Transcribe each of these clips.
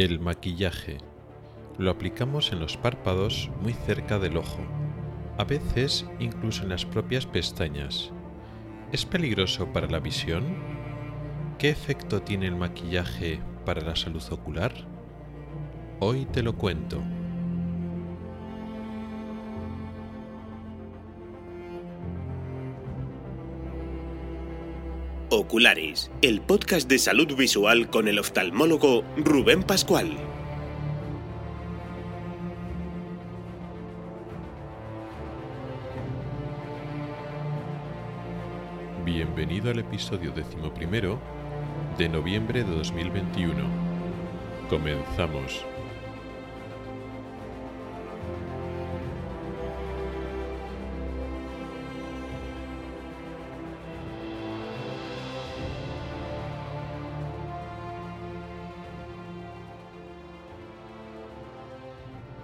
El maquillaje. Lo aplicamos en los párpados muy cerca del ojo, a veces incluso en las propias pestañas. ¿Es peligroso para la visión? ¿Qué efecto tiene el maquillaje para la salud ocular? Hoy te lo cuento. Oculares, el podcast de salud visual con el oftalmólogo Rubén Pascual. Bienvenido al episodio decimoprimero de noviembre de 2021. Comenzamos.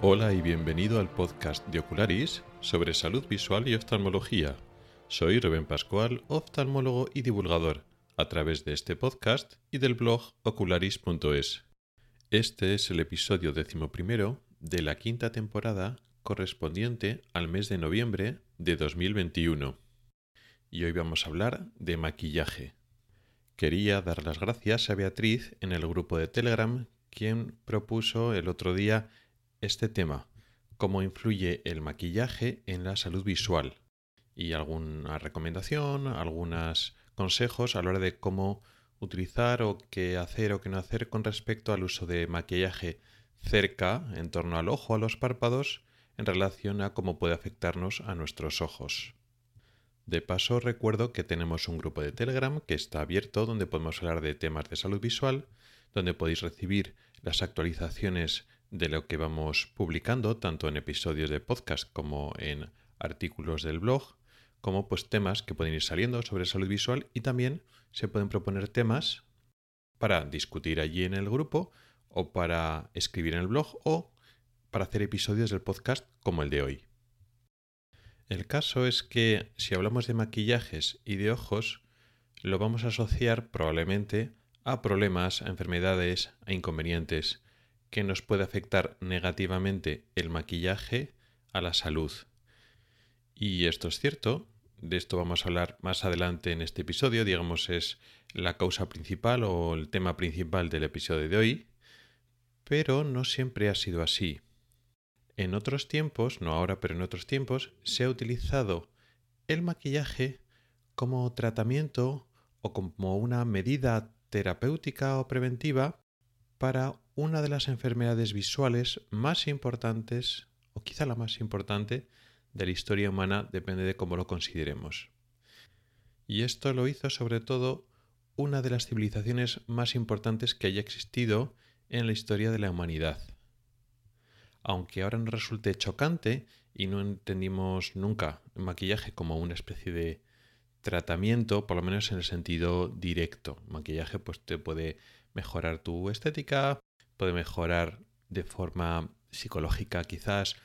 Hola y bienvenido al podcast de Ocularis sobre salud visual y oftalmología. Soy Rubén Pascual, oftalmólogo y divulgador, a través de este podcast y del blog ocularis.es. Este es el episodio decimoprimero de la quinta temporada correspondiente al mes de noviembre de 2021. Y hoy vamos a hablar de maquillaje. Quería dar las gracias a Beatriz en el grupo de Telegram, quien propuso el otro día este tema, cómo influye el maquillaje en la salud visual y alguna recomendación, algunos consejos a la hora de cómo utilizar o qué hacer o qué no hacer con respecto al uso de maquillaje cerca, en torno al ojo, a los párpados, en relación a cómo puede afectarnos a nuestros ojos. De paso, recuerdo que tenemos un grupo de Telegram que está abierto donde podemos hablar de temas de salud visual, donde podéis recibir las actualizaciones de lo que vamos publicando, tanto en episodios de podcast como en artículos del blog, como pues temas que pueden ir saliendo sobre salud visual y también se pueden proponer temas para discutir allí en el grupo o para escribir en el blog o para hacer episodios del podcast como el de hoy. El caso es que si hablamos de maquillajes y de ojos, lo vamos a asociar probablemente a problemas, a enfermedades, a inconvenientes que nos puede afectar negativamente el maquillaje a la salud. Y esto es cierto, de esto vamos a hablar más adelante en este episodio, digamos es la causa principal o el tema principal del episodio de hoy, pero no siempre ha sido así. En otros tiempos, no ahora, pero en otros tiempos, se ha utilizado el maquillaje como tratamiento o como una medida terapéutica o preventiva para una de las enfermedades visuales más importantes, o quizá la más importante, de la historia humana, depende de cómo lo consideremos. Y esto lo hizo sobre todo una de las civilizaciones más importantes que haya existido en la historia de la humanidad. Aunque ahora nos resulte chocante y no entendimos nunca el maquillaje como una especie de tratamiento, por lo menos en el sentido directo. maquillaje pues te puede mejorar tu estética, puede mejorar de forma psicológica quizás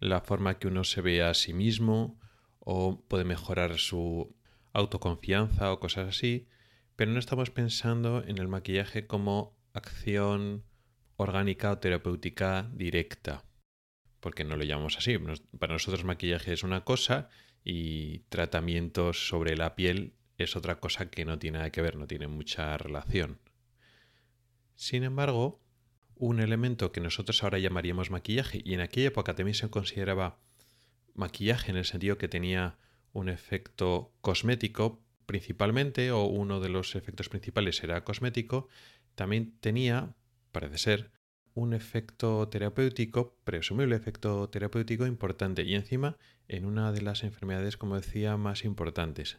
la forma que uno se ve a sí mismo o puede mejorar su autoconfianza o cosas así, pero no estamos pensando en el maquillaje como acción orgánica o terapéutica directa, porque no lo llamamos así. Para nosotros maquillaje es una cosa y tratamientos sobre la piel es otra cosa que no tiene nada que ver, no tiene mucha relación. Sin embargo, un elemento que nosotros ahora llamaríamos maquillaje, y en aquella época también se consideraba maquillaje en el sentido que tenía un efecto cosmético principalmente, o uno de los efectos principales era cosmético, también tenía, parece ser, un efecto terapéutico, presumible efecto terapéutico importante, y encima en una de las enfermedades, como decía, más importantes.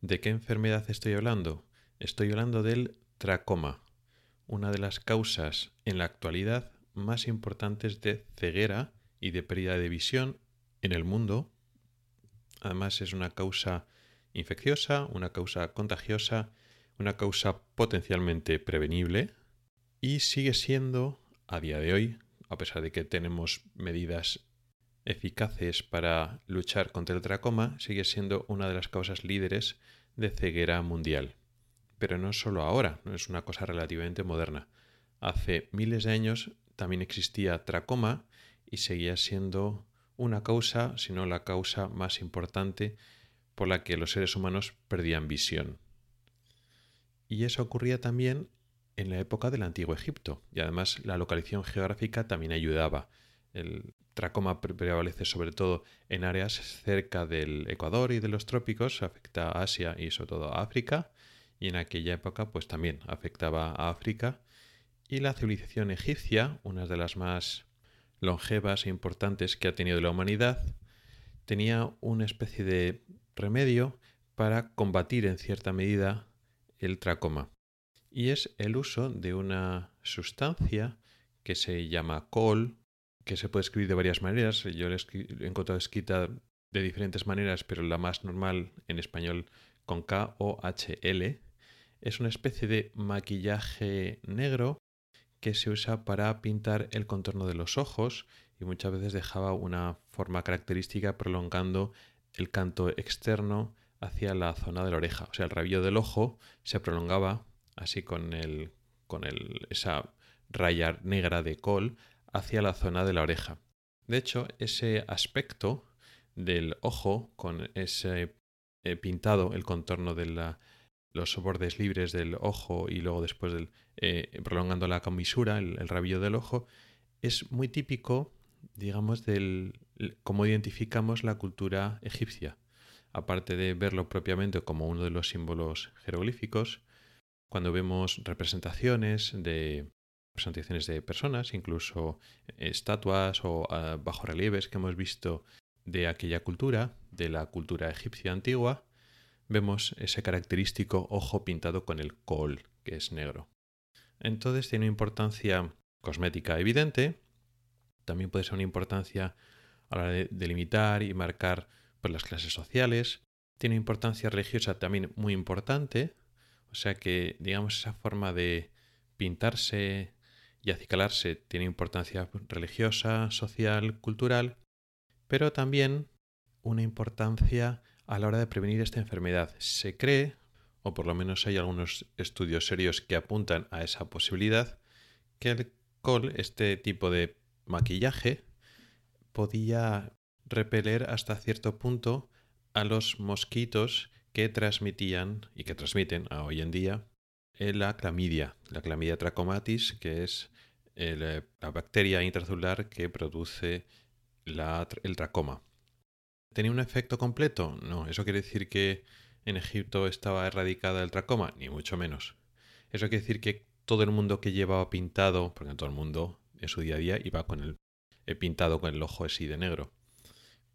¿De qué enfermedad estoy hablando? Estoy hablando del tracoma, una de las causas en la actualidad más importantes de ceguera y de pérdida de visión en el mundo. Además es una causa infecciosa, una causa contagiosa, una causa potencialmente prevenible y sigue siendo a día de hoy, a pesar de que tenemos medidas eficaces para luchar contra el tracoma, sigue siendo una de las causas líderes de ceguera mundial pero no solo ahora, no es una cosa relativamente moderna. hace miles de años también existía tracoma y seguía siendo una causa, si no la causa más importante por la que los seres humanos perdían visión. Y eso ocurría también en la época del Antiguo Egipto, y además la localización geográfica también ayudaba. El tracoma prevalece sobre todo en áreas cerca del Ecuador y de los trópicos, afecta a Asia y sobre todo a África, y en aquella época pues también afectaba a África. Y la civilización egipcia, una de las más longevas e importantes que ha tenido la humanidad, tenía una especie de remedio para combatir en cierta medida el tracoma. Y es el uso de una sustancia que se llama col, que se puede escribir de varias maneras. Yo la he encontrado escrita de diferentes maneras, pero la más normal en español con K o H L. Es una especie de maquillaje negro que se usa para pintar el contorno de los ojos y muchas veces dejaba una forma característica prolongando el canto externo hacia la zona de la oreja. O sea, el rabillo del ojo se prolongaba así con, el, con el, esa raya negra de col hacia la zona de la oreja. De hecho, ese aspecto del ojo con ese eh, pintado, el contorno de la, los bordes libres del ojo y luego después eh, prolongando la comisura, el, rabillo del ojo, es muy típico, digamos, del cómo identificamos la cultura egipcia. Aparte de verlo propiamente como uno de los símbolos jeroglíficos, cuando vemos representaciones de representaciones de personas, incluso estatuas o uh, bajorrelieves que hemos visto de aquella cultura, de la cultura egipcia antigua, vemos ese característico ojo pintado con el col, que es negro. Entonces tiene una importancia cosmética evidente, también puede ser una importancia a la hora de delimitar y marcar pues, las clases sociales, tiene importancia religiosa también muy importante, o sea que digamos esa forma de pintarse y acicalarse tiene importancia religiosa, social, cultural, pero también una importancia a la hora de prevenir esta enfermedad. Se cree, o por lo menos hay algunos estudios serios que apuntan a esa posibilidad, que el col, este tipo de maquillaje, podía repeler hasta cierto punto a los mosquitos que transmitían y que transmiten a hoy en día la clamidia, la clamidia trachomatis, que es el, la bacteria intracelular que produce la, el tracoma. ¿Tenía un efecto completo? No, eso quiere decir que en Egipto estaba erradicada el tracoma, ni mucho menos. Eso quiere decir que todo el mundo que llevaba pintado, porque todo el mundo en su día a día iba con el, el pintado con el ojo así de negro.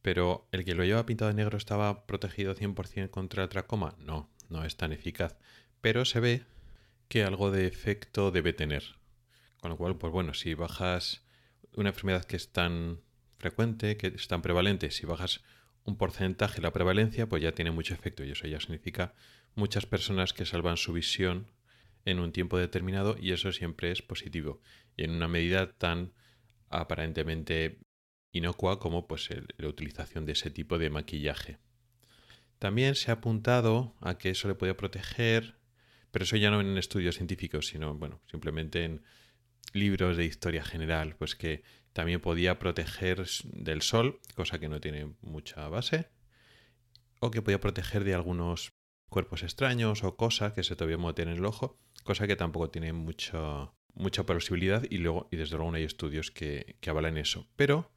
Pero el que lo lleva pintado de negro estaba protegido 100% contra el tracoma. No, no es tan eficaz. Pero se ve que algo de efecto debe tener. Con lo cual, pues bueno, si bajas una enfermedad que es tan frecuente, que es tan prevalente, si bajas un porcentaje la prevalencia, pues ya tiene mucho efecto y eso ya significa muchas personas que salvan su visión en un tiempo determinado y eso siempre es positivo y en una medida tan aparentemente inocua como pues la utilización de ese tipo de maquillaje. También se ha apuntado a que eso le puede proteger pero eso ya no en estudios científicos, sino, bueno, simplemente en libros de historia general, pues que también podía proteger del sol, cosa que no tiene mucha base, o que podía proteger de algunos cuerpos extraños o cosas que se todavía meter en el ojo, cosa que tampoco tiene mucha, posibilidad y luego, y desde luego no hay estudios que, que eso. Pero,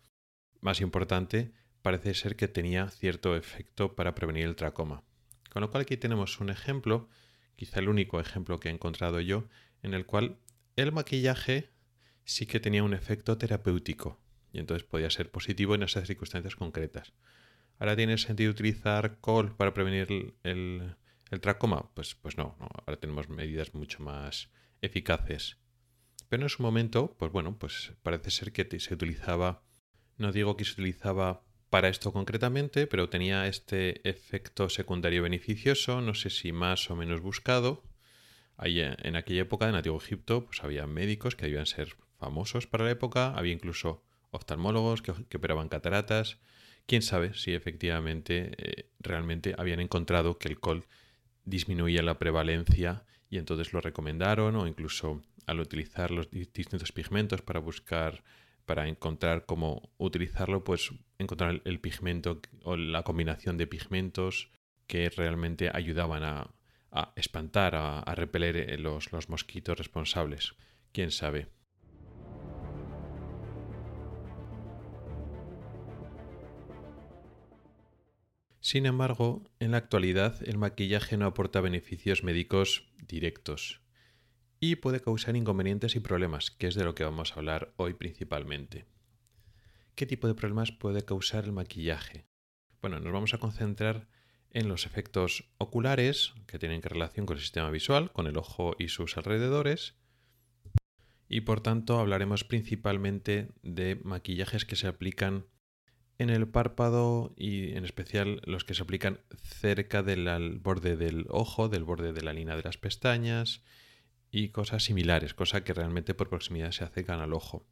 más importante, parece ser que tenía cierto efecto para prevenir el tracoma. Con lo cual aquí tenemos un ejemplo quizá el único ejemplo que he encontrado yo, en el cual el maquillaje sí que tenía un efecto terapéutico y entonces podía ser positivo en esas circunstancias concretas. ¿Ahora tiene sentido utilizar col para prevenir el, tracoma? Pues, pues no, ahora tenemos medidas mucho más eficaces. Pero en su momento, pues bueno, pues parece ser que se utilizaba, no digo que se utilizaba para esto concretamente, pero tenía este efecto secundario beneficioso, no sé si más o menos buscado. Ahí, en aquella época, en Antiguo Egipto, pues había médicos que debían ser famosos para la época, había incluso oftalmólogos que, operaban cataratas. Quién sabe si efectivamente eh, realmente habían encontrado que el col disminuía la prevalencia y entonces lo recomendaron o incluso al utilizar los distintos pigmentos para buscar para encontrar cómo utilizarlo, pues encontrar el pigmento o la combinación de pigmentos que realmente ayudaban a, espantar, a, repeler eh, los mosquitos responsables. ¿Quién sabe? Sin embargo, en la actualidad el maquillaje no aporta beneficios médicos directos y puede causar inconvenientes y problemas, que es de lo que vamos a hablar hoy principalmente. ¿Qué tipo de problemas puede causar el maquillaje? Bueno, nos vamos a concentrar en los efectos oculares, que tienen relación con el sistema visual, con el ojo y sus alrededores, y por tanto hablaremos principalmente de maquillajes que se aplican en el párpado y en especial los que se aplican cerca del borde del ojo, del borde de la línea de las pestañas y cosas similares, cosas que realmente por proximidad se acercan al ojo.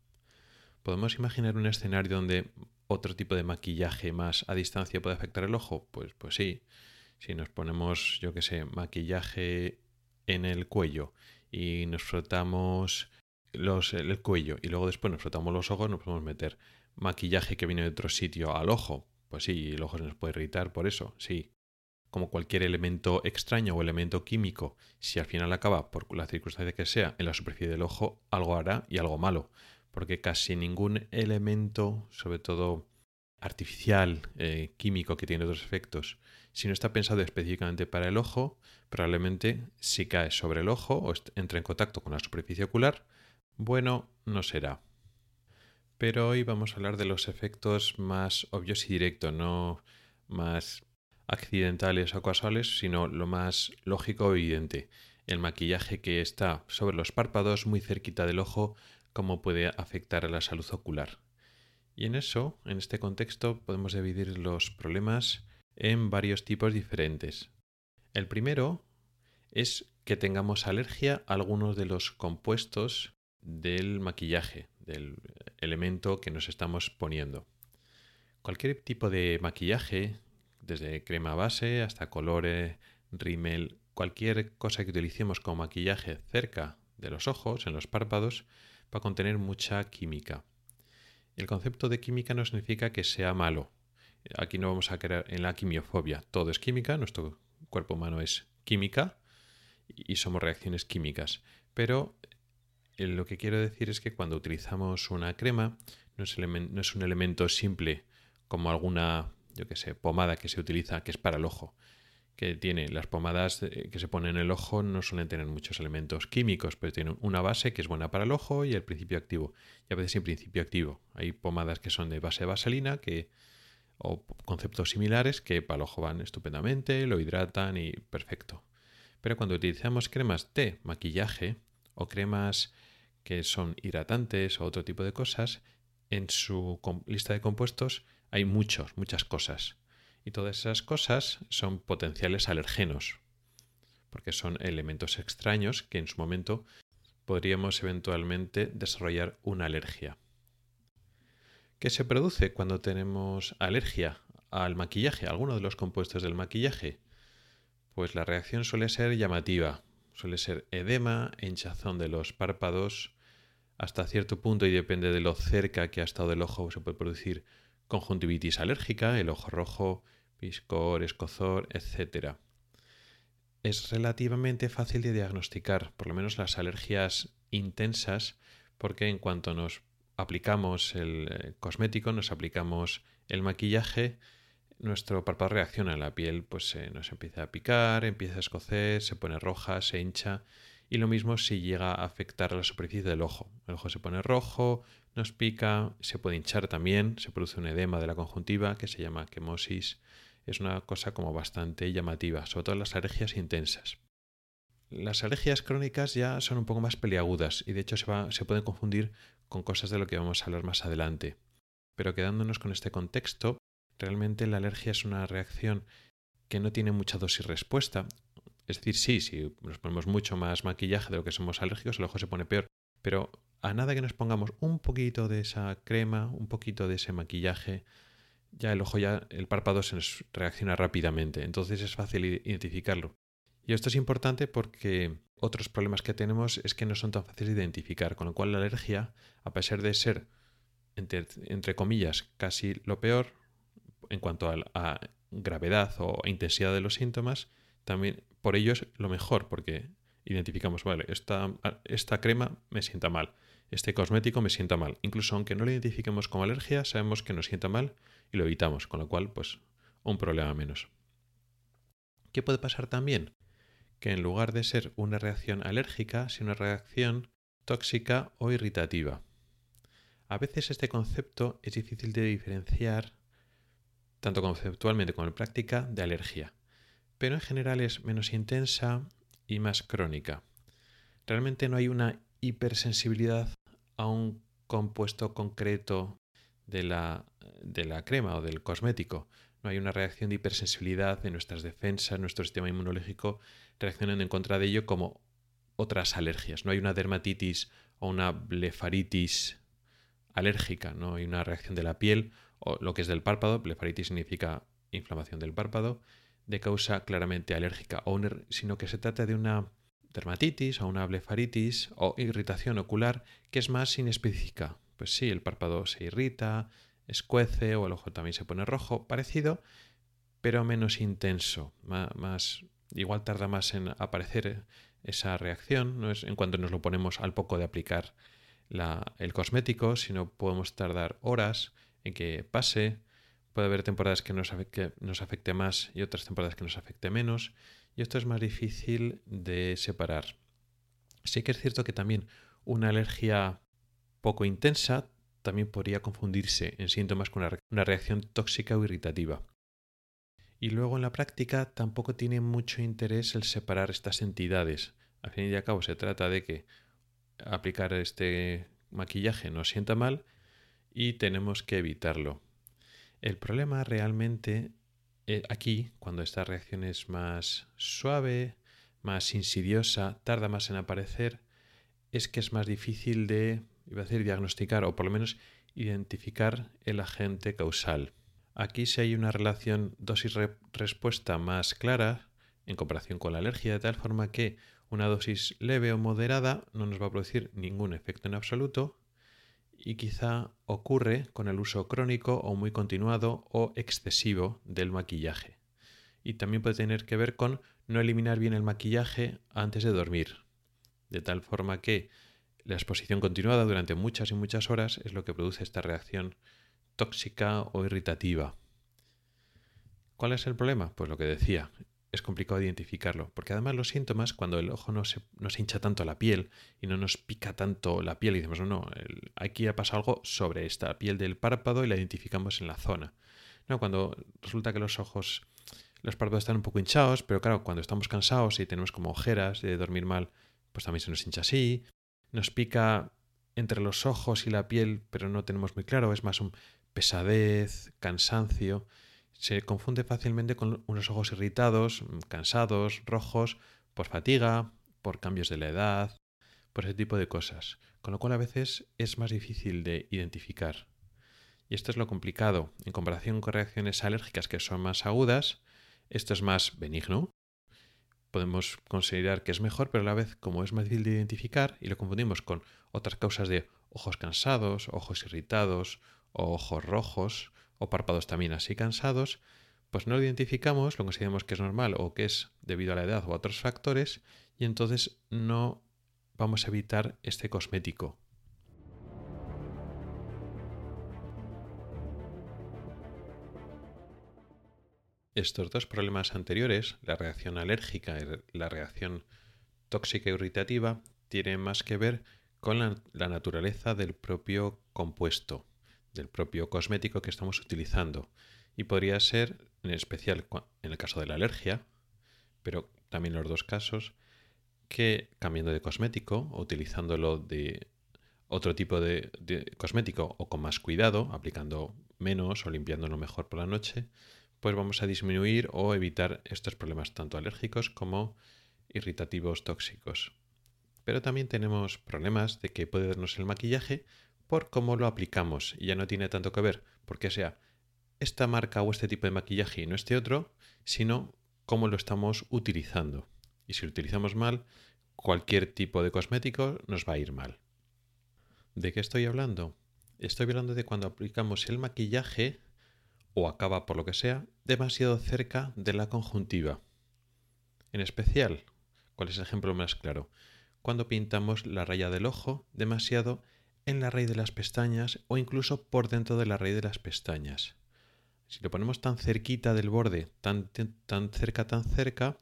¿Podemos imaginar un escenario donde otro tipo de maquillaje más a distancia puede afectar el ojo? Pues, pues sí. Si nos ponemos, yo qué sé, maquillaje en el cuello y nos frotamos los, el cuello y luego después nos frotamos los ojos, nos podemos meter maquillaje que viene de otro sitio al ojo. Pues sí, el ojo se nos puede irritar por eso, sí como cualquier elemento extraño o elemento químico, si al final acaba, por la circunstancia que sea, en la superficie del ojo, algo hará y algo malo. Porque casi ningún elemento, sobre todo artificial, eh, químico, que tiene otros efectos, si no está pensado específicamente para el ojo, probablemente si cae sobre el ojo o entra en contacto con la superficie ocular, bueno, no será. Pero hoy vamos a hablar de los efectos más obvios y directos, no más accidentales o casuales, sino lo más lógico o evidente. El maquillaje que está sobre los párpados muy cerquita del ojo, cómo puede afectar a la salud ocular. Y en eso, en este contexto, podemos dividir los problemas en varios tipos diferentes. El primero es que tengamos alergia a algunos de los compuestos del maquillaje, del elemento que nos estamos poniendo. Cualquier tipo de maquillaje, desde crema base hasta colores, rímel, cualquier cosa que utilicemos como maquillaje cerca de los ojos, en los párpados, va a contener mucha química. El concepto de química no significa que sea malo. Aquí no vamos a creer en la quimiofobia. Todo es química, nuestro cuerpo humano es química y somos reacciones químicas. Pero lo que quiero decir es que cuando utilizamos una crema no es, un elemento simple como alguna yo que sé, pomada que se utiliza, que es para el ojo, que tiene las pomadas eh, que se ponen en el ojo no suelen tener muchos elementos químicos, pero tienen una base que es buena para el ojo y el principio activo. Y a veces sin principio activo. Hay pomadas que son de base de vaselina que, o conceptos similares que para el ojo van estupendamente, lo hidratan y perfecto. Pero cuando utilizamos cremas de maquillaje o cremas que son hidratantes o otro tipo de cosas, en su lista de compuestos hay muchos, muchas cosas. Y todas esas cosas son potenciales alergenos, porque son elementos extraños que en su momento podríamos eventualmente desarrollar una alergia. ¿Qué se produce cuando tenemos alergia al maquillaje, a alguno de los compuestos del maquillaje? Pues la reacción suele ser llamativa, suele ser edema, hinchazón de los párpados, hasta cierto punto y depende de lo cerca que ha estado el ojo se puede producir conjuntivitis alérgica, el ojo rojo, piscor, escozor, etc. Es relativamente fácil de diagnosticar, por lo menos las alergias intensas, porque en cuanto nos aplicamos el eh, cosmético, nos aplicamos el maquillaje, nuestro párpado reacciona, la piel pues se nos empieza a picar, empieza a escocer, se pone roja, se hincha y lo mismo si llega a afectar la superficie del ojo. El ojo se pone rojo, nos pica, se puede hinchar también, se produce un edema de la conjuntiva que se llama quemosis. Es una cosa como bastante llamativa, sobre todo las alergias intensas. Las alergias crónicas ya son un poco más peliagudas y de hecho se, se pueden confundir con cosas de lo que vamos a hablar más adelante. Pero quedándonos con este contexto, realmente la alergia es una reacción que no tiene mucha dosis respuesta es decir, sí, si nos ponemos mucho más maquillaje de lo que somos alérgicos, el ojo se pone peor. Pero a nada que nos pongamos un poquito de esa crema, un poquito de ese maquillaje, ya el ojo, ya el párpado se nos reacciona rápidamente. Entonces es fácil identificarlo. Y esto es importante porque otros problemas que tenemos es que no son tan fáciles de identificar, con lo cual la alergia, a pesar de ser, entre, comillas, casi lo peor en cuanto a, gravedad o intensidad de los síntomas, también por ello es lo mejor, porque identificamos, vale, esta, esta crema me sienta mal, este cosmético me sienta mal. Incluso aunque no lo identifiquemos como alergia, sabemos que nos sienta mal y lo evitamos, con lo cual, pues, un problema menos. ¿Qué puede pasar también? Que en lugar de ser una reacción alérgica, sea una reacción tóxica o irritativa. A veces este concepto es difícil de diferenciar, tanto conceptualmente como en práctica, de alergia, pero en general es menos intensa y más crónica. Realmente no hay una hipersensibilidad a un compuesto concreto de la, de la crema o del cosmético. No hay una reacción de hipersensibilidad de nuestras defensas, nuestro sistema inmunológico reaccionando en contra de ello como otras alergias. No hay una dermatitis o una blefaritis alérgica, no hay una reacción de la piel o lo que es del párpado, blefaritis significa inflamación del párpado, de causa claramente alérgica, o sino que se trata de una dermatitis o una blefaritis o irritación ocular que es más inespecífica. Pues sí, el párpado se irrita, escuece o el ojo también se pone rojo, parecido, pero menos intenso, más, igual tarda más en aparecer esa reacción, no es en cuanto nos lo ponemos al poco de aplicar el cosmético, sino podemos tardar horas en que pase. Puede haber temporadas que nos, afecte más y otras temporadas que nos afecte menos y esto es más difícil de separar. Sí que es cierto que también una alergia poco intensa también podría confundirse en síntomas con una reacción tóxica o irritativa. Y luego en la práctica tampoco tiene mucho interés el separar estas entidades. Al fin y al cabo se trata de que aplicar este maquillaje nos sienta mal y tenemos que evitarlo. El problema realmente eh, aquí, cuando esta reacción es más suave, más insidiosa, tarda más en aparecer, es que es más difícil de, iba diagnosticar o por lo menos identificar el agente causal. Aquí si hay una relación dosis-respuesta más clara en comparación con la alergia, de tal forma que una dosis leve o moderada no nos va a producir ningún efecto en absoluto y quizá ocurre con el uso crónico o muy continuado o excesivo del maquillaje. Y también puede tener que ver con no eliminar bien el maquillaje antes de dormir, de tal forma que la exposición continuada durante muchas y muchas horas es lo que produce esta reacción tóxica o irritativa. ¿Cuál es el problema? Pues lo que decía, es complicado identificarlo, porque además los síntomas, cuando el ojo no se, no se hincha tanto la piel y no nos pica tanto la piel y decimos, no, no, aquí ha pasado algo sobre esta piel del párpado y la identificamos en la zona. No, cuando resulta que los ojos, los párpados están un poco hinchados, pero claro, cuando estamos cansados y tenemos como ojeras de dormir mal, pues también se nos hincha así. Nos pica entre los ojos y la piel, pero no tenemos muy claro, es más un pesadez, cansancio se confunde fácilmente con unos ojos irritados, cansados, rojos, por fatiga, por cambios de la edad, por ese tipo de cosas, con lo cual a veces es más difícil de identificar. Y esto es lo complicado. En comparación con reacciones alérgicas que son más agudas, esto es más benigno. Podemos considerar que es mejor, pero a la vez, como es más difícil de identificar y lo confundimos con otras causas de ojos cansados, ojos irritados o ojos rojos, o párpados también así cansados, pues no lo identificamos, lo consideramos que es normal o que es debido a la edad o a otros factores, y entonces no vamos a evitar este cosmético. Estos dos problemas anteriores, la reacción alérgica y la reacción tóxica irritativa, tienen más que ver con la naturaleza del propio compuesto del propio cosmético que estamos utilizando. Y podría ser, en especial en el caso de la alergia, pero también en los dos casos, que cambiando de cosmético o utilizándolo de otro tipo de, cosmético o con más cuidado, aplicando menos o limpiándolo mejor por la noche, pues vamos a disminuir o evitar estos problemas tanto alérgicos como irritativos tóxicos. Pero también tenemos problemas de que puede darnos el maquillaje por cómo lo aplicamos y ya no tiene tanto que ver porque sea esta marca o este tipo de maquillaje y no este otro, sino cómo lo estamos utilizando. Y si lo utilizamos mal, cualquier tipo de cosmético nos va a ir mal. ¿De qué estoy hablando? Estoy hablando de cuando aplicamos el maquillaje o acaba por lo que sea demasiado cerca de la conjuntiva. En especial, ¿cuál es el ejemplo más claro? Cuando pintamos la raya del ojo demasiado en la raíz de las pestañas o incluso por dentro de la raíz de las pestañas. Si lo ponemos tan cerquita del borde, tan, tan cerca, tan cerca,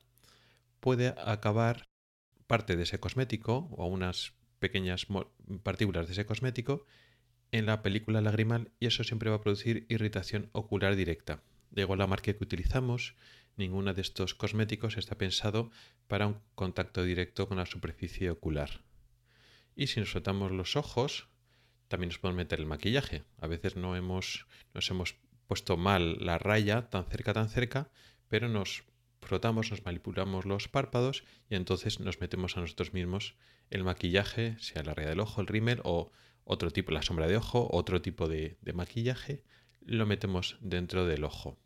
puede acabar parte de ese cosmético o unas pequeñas partículas de ese cosmético en la película lagrimal y eso siempre va a producir irritación ocular directa. De igual la marca que utilizamos, ninguno de estos cosméticos está pensado para un contacto directo con la superficie ocular. Y si nos frotamos los ojos, también nos podemos meter el maquillaje. A veces no hemos, nos hemos puesto mal la raya tan cerca, tan cerca, pero nos frotamos, nos manipulamos los párpados y entonces nos metemos a nosotros mismos el maquillaje, sea la raya del ojo, el rímel o otro tipo, la sombra de ojo, otro tipo de, maquillaje, lo metemos dentro del ojo.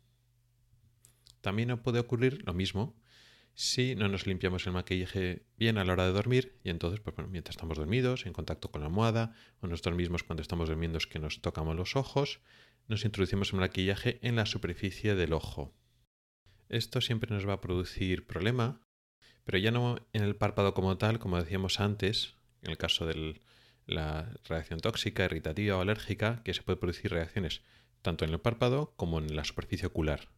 También puede ocurrir lo mismo si no nos limpiamos el maquillaje bien a la hora de dormir y entonces, pues mientras estamos dormidos, en contacto con la almohada, o nosotros mismos cuando estamos durmiendo es que nos tocamos los ojos, nos introducimos el maquillaje en la superficie del ojo. Esto siempre nos va a producir problema, pero ya no en el párpado como tal, como decíamos antes, en el caso del, la reacción tóxica, irritativa o alérgica, que se puede producir reacciones tanto en el párpado como en la superficie ocular.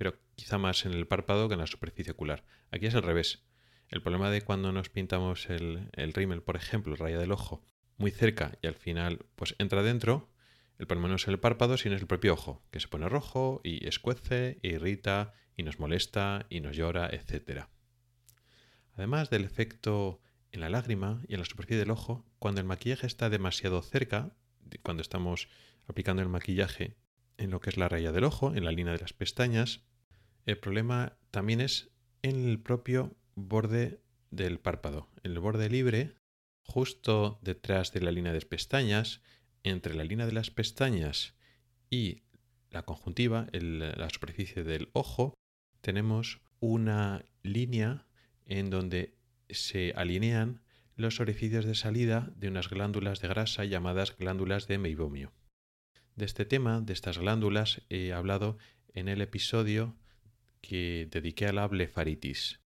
Pero quizá más en el párpado que en la superficie ocular. Aquí es al revés. El problema de cuando nos pintamos el, el rímel, por ejemplo, raya del ojo, muy cerca y al final pues entra dentro, el problema no es el párpado, sino es el propio ojo, que se pone rojo y escuece, e irrita y nos molesta y nos llora, etc. Además del efecto en la lágrima y en la superficie del ojo, cuando el maquillaje está demasiado cerca, cuando estamos aplicando el maquillaje en lo que es la raya del ojo, en la línea de las pestañas, el problema también es en el propio borde del párpado, en el borde libre, justo detrás de la línea de pestañas, entre la línea de las pestañas y la conjuntiva, la superficie del ojo, tenemos una línea en donde se alinean los orificios de salida de unas glándulas de grasa llamadas glándulas de meibomio. De este tema, de estas glándulas, he hablado en el episodio que dediqué a la blefaritis.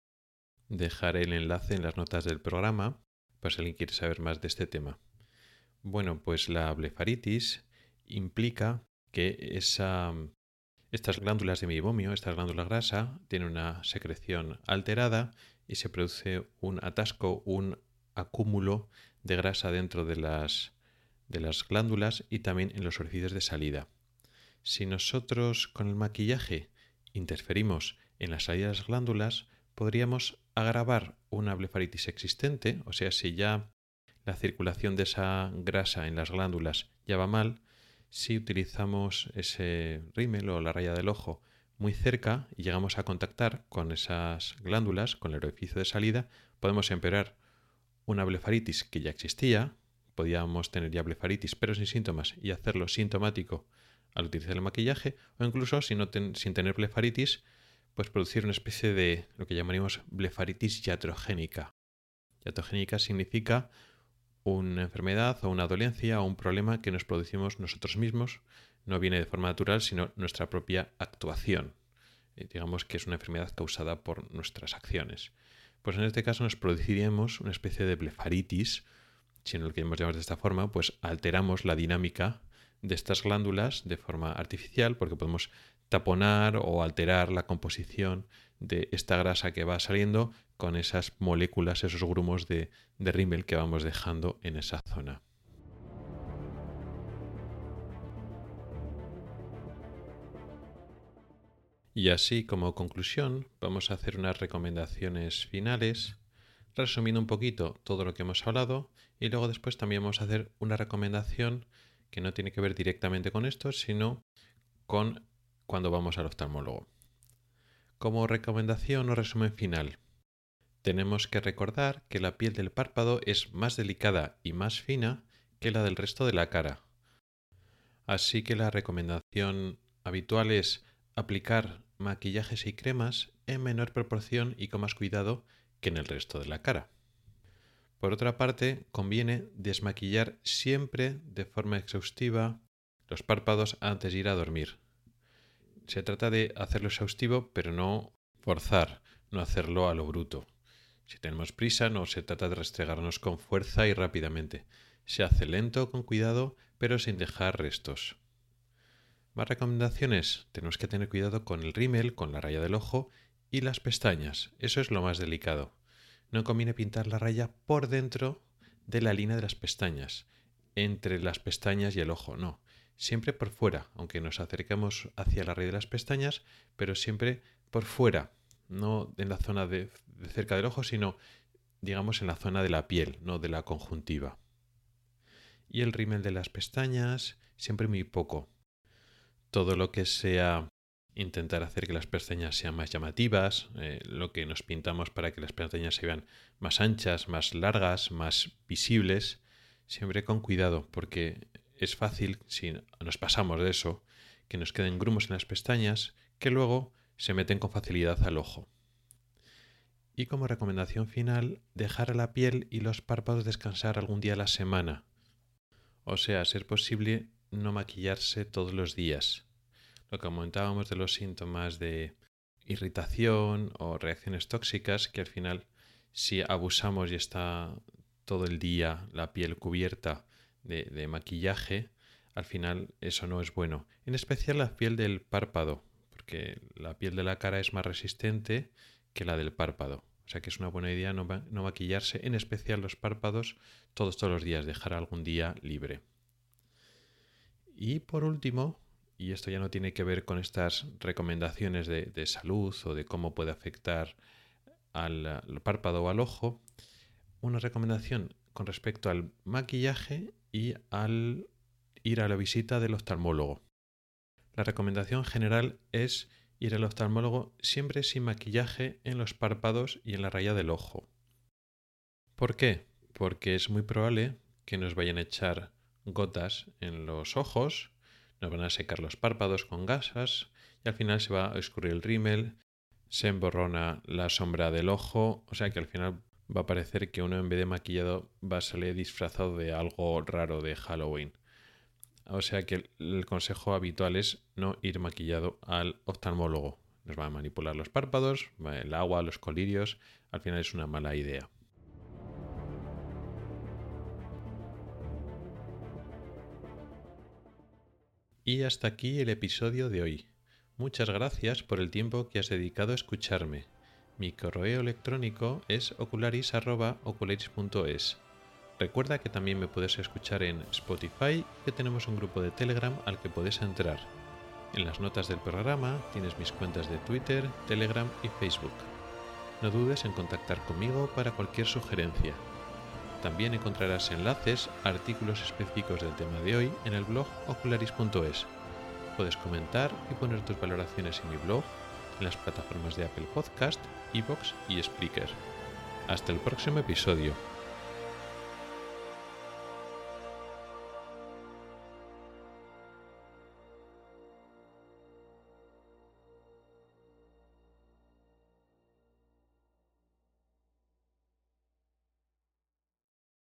Dejaré el enlace en las notas del programa, para si alguien quiere saber más de este tema. Bueno, pues la blefaritis implica que esa, estas glándulas de meibomio, estas glándulas grasa, tienen una secreción alterada y se produce un atasco, un acúmulo de grasa dentro de las, de las glándulas y también en los orificios de salida. Si nosotros con el maquillaje interferimos en la salida de las glándulas, podríamos agravar una blefaritis existente, o sea, si ya la circulación de esa grasa en las glándulas ya va mal, si utilizamos ese rímel o la raya del ojo muy cerca y llegamos a contactar con esas glándulas, con el orificio de salida, podemos empeorar una blefaritis que ya existía, podíamos tener ya blefaritis pero sin síntomas y hacerlo sintomático al utilizar el maquillaje, o incluso sin tener blefaritis, pues producir una especie de lo que llamaríamos blefaritis iatrogénica. Iatrogénica significa una enfermedad o una dolencia o un problema que nos producimos nosotros mismos no viene de forma natural, sino nuestra propia actuación. Eh, digamos que es una enfermedad causada por nuestras acciones. Pues en este caso nos produciríamos una especie de blefaritis, si no lo queremos llamar de esta forma, pues alteramos la dinámica de estas glándulas de forma artificial porque podemos taponar o alterar la composición de esta grasa que va saliendo con esas moléculas, esos grumos de, de rímel que vamos dejando en esa zona. Y así como conclusión, vamos a hacer unas recomendaciones finales, resumiendo un poquito todo lo que hemos hablado y luego después también vamos a hacer una recomendación que no tiene que ver directamente con esto, sino con cuando vamos al oftalmólogo. Como recomendación o resumen final, tenemos que recordar que la piel del párpado es más delicada y más fina que la del resto de la cara. Así que la recomendación habitual es aplicar maquillajes y cremas en menor proporción y con más cuidado que en el resto de la cara. Por otra parte, conviene desmaquillar siempre de forma exhaustiva los párpados antes de ir a dormir. Se trata de hacerlo exhaustivo, pero no forzar, no hacerlo a lo bruto. Si tenemos prisa, no se trata de restregarnos con fuerza y rápidamente. Se hace lento, con cuidado, pero sin dejar restos. Más recomendaciones. Tenemos que tener cuidado con el rímel, con la raya del ojo y las pestañas. Eso es lo más delicado. No conviene pintar la raya por dentro de la línea de las pestañas, entre las pestañas y el ojo, no. Siempre por fuera, aunque nos acerquemos hacia la raya de las pestañas, pero siempre por fuera, no en la zona de, cerca del ojo, sino digamos en la zona de la piel, no de la conjuntiva. Y el rímel de las pestañas, siempre muy poco. Todo lo que sea intentar hacer que las pestañas sean más llamativas, eh, lo que nos pintamos para que las pestañas se vean más anchas, más largas, más visibles, siempre con cuidado, porque es fácil, si nos pasamos de eso, que nos queden grumos en las pestañas que luego se meten con facilidad al ojo. Y como recomendación final, dejar a la piel y los párpados descansar algún día a la semana. O sea, ser posible no maquillarse todos los días. Lo que comentábamos de los síntomas de irritación o reacciones tóxicas, que al final si abusamos y está todo el día la piel cubierta de, maquillaje, al final eso no es bueno. En especial la piel del párpado, que la piel de la cara es más resistente que la del párpado. O sea que es una buena idea no, maquillarse, en especial los párpados, todos, todos los días, dejar algún día libre. Y por último, y esto ya no tiene que ver con estas recomendaciones de, salud o de cómo puede afectar al, al, párpado o al ojo, una recomendación con respecto al maquillaje y al ir a la visita del oftalmólogo. La recomendación general es ir al oftalmólogo siempre sin maquillaje en los párpados y en la raya del ojo. ¿Por qué? Porque es muy probable que nos vayan a echar gotas en los ojos, nos van a secar los párpados con gasas y al final se va a escurrir el rímel, se emborrona la sombra del ojo, o sea que al final va a parecer que uno en vez de maquillado va a salir disfrazado de algo raro de Halloween. O sea que el, consejo habitual es no ir maquillado al oftalmólogo. Nos va a manipular los párpados, el agua, los colirios. Al final es una mala idea. Y hasta aquí el episodio de hoy. Muchas gracias por el tiempo que has dedicado a escucharme. Mi correo electrónico es ocularis.ocularis.es. Recuerda que también me puedes escuchar en Spotify que tenemos un grupo de Telegram al que puedes entrar. En las notas del programa tienes mis cuentas de Twitter, Telegram y Facebook. No dudes en contactar conmigo para cualquier sugerencia. También encontrarás enlaces a artículos específicos del tema de hoy en el blog ocularis.es. Puedes comentar y poner tus valoraciones en mi blog, en las plataformas de Apple Podcast, Evox y Spreaker. Hasta el próximo episodio.